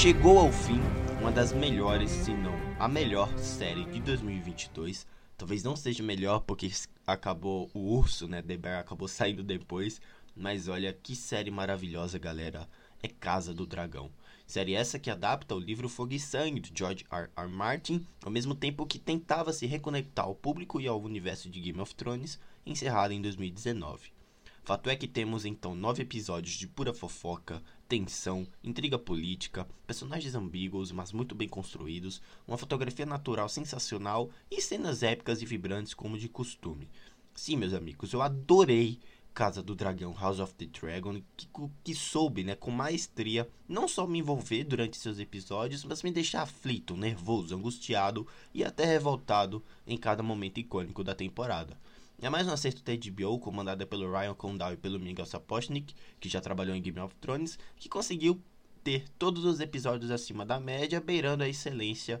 Chegou ao fim uma das melhores, se não a melhor série de 2022. Talvez não seja melhor porque acabou o urso, né? The Bear acabou saindo depois. Mas olha que série maravilhosa, galera. É Casa do Dragão. Série essa que adapta o livro Fogo e Sangue de George R. R. Martin, ao mesmo tempo que tentava se reconectar ao público e ao universo de Game of Thrones, encerrada em 2019. Fato é que temos então nove episódios de pura fofoca, tensão, intriga política, personagens ambíguos, mas muito bem construídos, uma fotografia natural sensacional e cenas épicas e vibrantes como de costume. Sim, meus amigos, eu adorei Casa do Dragão, House of the Dragon, que, que soube, né, com maestria, não só me envolver durante seus episódios, mas me deixar aflito, nervoso, angustiado e até revoltado em cada momento icônico da temporada. É mais um acerto da HBO, comandada pelo Ryan Condal e pelo Miguel Sapochnik, que já trabalhou em Game of Thrones, que conseguiu ter todos os episódios acima da média, beirando a excelência,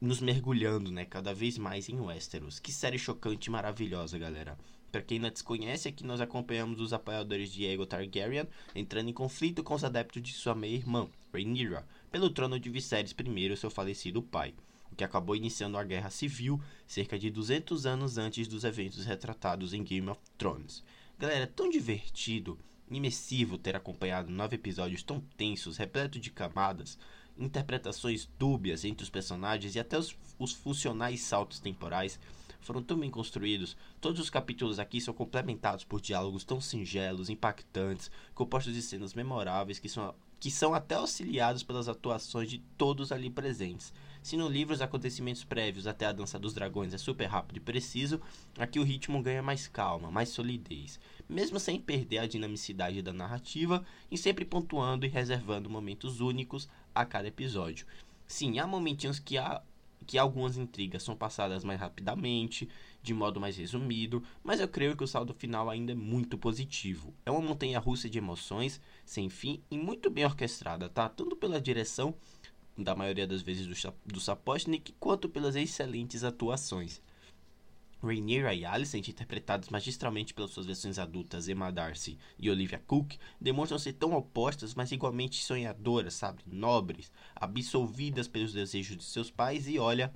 nos mergulhando, né, cada vez mais em Westeros. Que série chocante e maravilhosa, galera. Para quem não desconhece, aqui nós acompanhamos os apoiadores de Aegon Targaryen entrando em conflito com os adeptos de sua meia-irmã, Rhaenyra, pelo trono de Viserys I, seu falecido pai, o que acabou iniciando a Guerra Civil cerca de 200 anos antes dos eventos retratados em Game of Thrones. Galera, tão divertido, imersivo ter acompanhado nove episódios tão tensos, repleto de camadas, interpretações dúbias entre os personagens e até os, os funcionais saltos temporais foram tão bem construídos. Todos os capítulos aqui são complementados por diálogos tão singelos, impactantes, compostos de cenas memoráveis que são, que são até auxiliados pelas atuações de todos ali presentes. Se no livro os acontecimentos prévios até a Dança dos Dragões é super rápido e preciso, aqui o ritmo ganha mais calma, mais solidez, mesmo sem perder a dinamicidade da narrativa e sempre pontuando e reservando momentos únicos a cada episódio. Sim, há momentinhos que há que algumas intrigas são passadas mais rapidamente, de modo mais resumido, mas eu creio que o saldo final ainda é muito positivo. É uma montanha russa de emoções, sem fim e muito bem orquestrada, tá? Tanto pela direção, da maioria das vezes do, do Sapochnik, quanto pelas excelentes atuações. Rhaenyra e Alicent, interpretadas magistralmente pelas suas versões adultas Emma Darcy e Olivia Cook, demonstram ser tão opostas, mas igualmente sonhadoras, sabe? Nobres, absolvidas pelos desejos de seus pais e olha,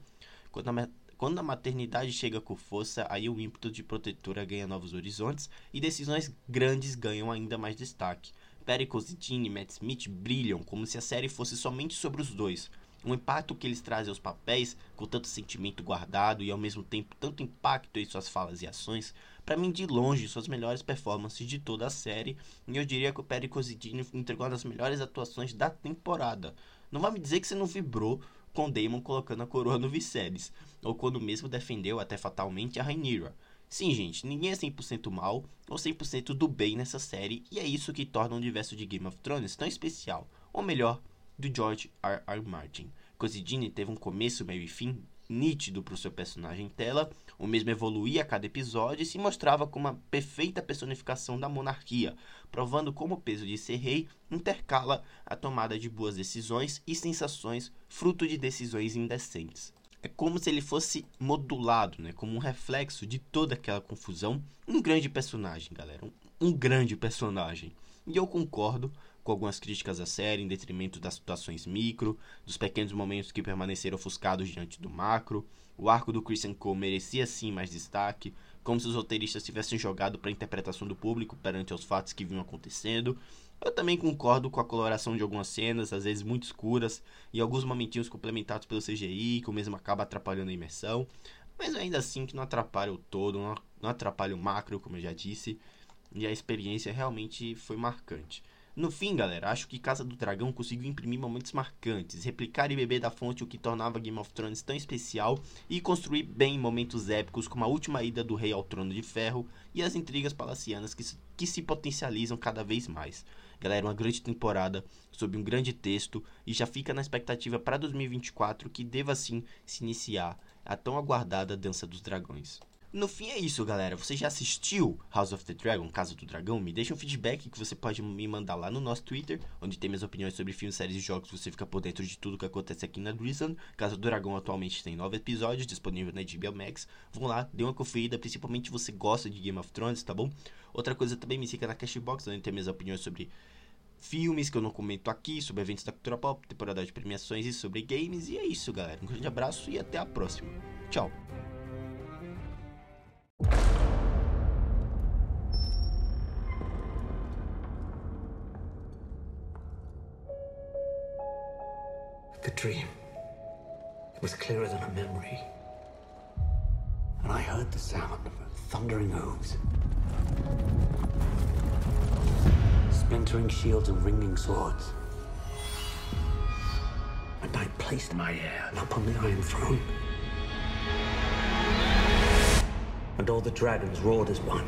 quando a, quando a maternidade chega com força, aí o ímpeto de protetora ganha novos horizontes e decisões grandes ganham ainda mais destaque. Perry Cositini e Matt Smith brilham como se a série fosse somente sobre os dois, o impacto que eles trazem aos papéis, com tanto sentimento guardado e ao mesmo tempo tanto impacto em suas falas e ações, para mim de longe suas melhores performances de toda a série, e eu diria que o Perry Cosidini entregou uma das melhores atuações da temporada. Não vai me dizer que você não vibrou com Damon colocando a coroa no Viserys, ou quando mesmo defendeu até fatalmente a Rhaenyra. Sim, gente, ninguém é 100% mal ou 100% do bem nessa série, e é isso que torna o universo de Game of Thrones tão especial, ou melhor, do George R. R. Martin. Cosidini teve um começo, meio e fim nítido para o seu personagem em tela, o mesmo evoluía a cada episódio e se mostrava como uma perfeita personificação da monarquia, provando como o peso de ser rei intercala a tomada de boas decisões e sensações fruto de decisões indecentes. É como se ele fosse modulado, né, como um reflexo de toda aquela confusão, um grande personagem, galera, um, um grande personagem. E eu concordo com algumas críticas à série em detrimento das situações micro, dos pequenos momentos que permaneceram ofuscados diante do macro. O arco do Christian Cole merecia sim mais destaque, como se os roteiristas tivessem jogado para a interpretação do público perante os fatos que vinham acontecendo. Eu também concordo com a coloração de algumas cenas, às vezes muito escuras, e alguns momentinhos complementados pelo CGI, que o mesmo acaba atrapalhando a imersão, mas ainda assim que não atrapalha o todo, não atrapalha o macro, como eu já disse, e a experiência realmente foi marcante. No fim, galera, acho que Casa do Dragão conseguiu imprimir momentos marcantes, replicar e beber da fonte o que tornava Game of Thrones tão especial e construir bem momentos épicos como a última ida do rei ao trono de ferro e as intrigas palacianas que, que se potencializam cada vez mais. Galera, uma grande temporada, sob um grande texto e já fica na expectativa para 2024 que deva sim se iniciar a tão aguardada Dança dos Dragões. No fim é isso, galera. Você já assistiu House of the Dragon, Casa do Dragão? Me deixa um feedback que você pode me mandar lá no nosso Twitter, onde tem minhas opiniões sobre filmes, séries e jogos. Você fica por dentro de tudo que acontece aqui na Drizzle. Casa do Dragão atualmente tem nove episódios disponível na HBO Max. Vão lá, dê uma conferida, principalmente você gosta de Game of Thrones, tá bom? Outra coisa também me siga na Cashbox, onde tem minhas opiniões sobre filmes que eu não comento aqui, sobre eventos da cultura pop, temporada de premiações e sobre games. E é isso, galera. Um grande abraço e até a próxima. Tchau. The dream. It was clearer than a memory. And I heard the sound of thundering hooves. Splintering shields and ringing swords. And I placed my heir upon the Iron Throne. And all the dragons roared as one.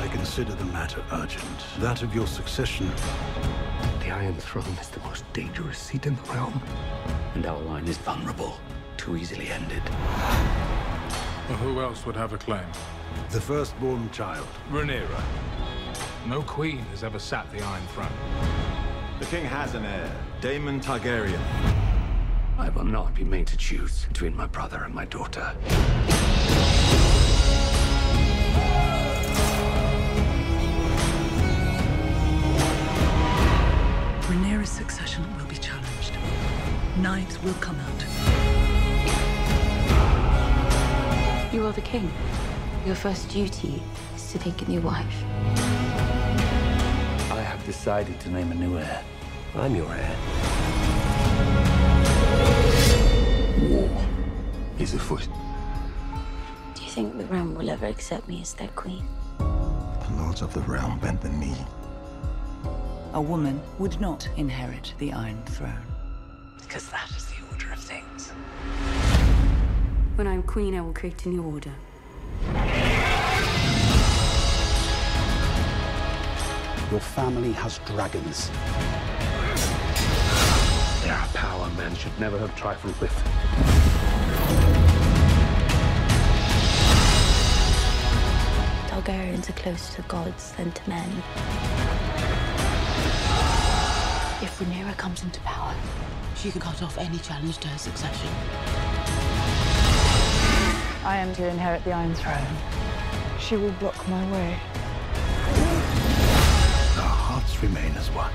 I consider the matter urgent. That of your succession. The Iron Throne is the most dangerous seat in the realm. And our line is vulnerable, too easily ended. Well, who else would have a claim? The firstborn child. Rhaenyra. No queen has ever sat the Iron Throne. The king has an heir, Daemon Targaryen. I will not be made to choose between my brother and my daughter. Rhaenyra's succession will be challenged. Knives will come out. You are the king. Your first duty is to take a new wife. I have decided to name a new heir. I'm your heir. War is afoot. Do you think the realm will ever accept me as their queen? The lords of the realm bend the knee. A woman would not inherit the Iron Throne. Because that is the order of things. When I'm queen, I will create a new order. Your family has dragons. Should never have trifled with. Targaryens are closer to gods than to men. If Rhaenyra comes into power, She can cut off any challenge to her succession. I am to inherit the Iron Throne. She will block my way. Our hearts remain as one.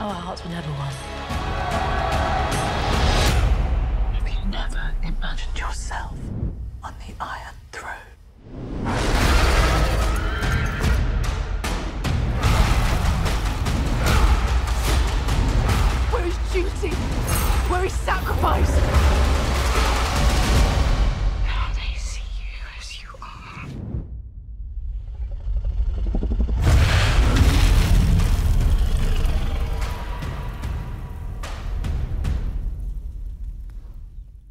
Oh, our hearts were never one.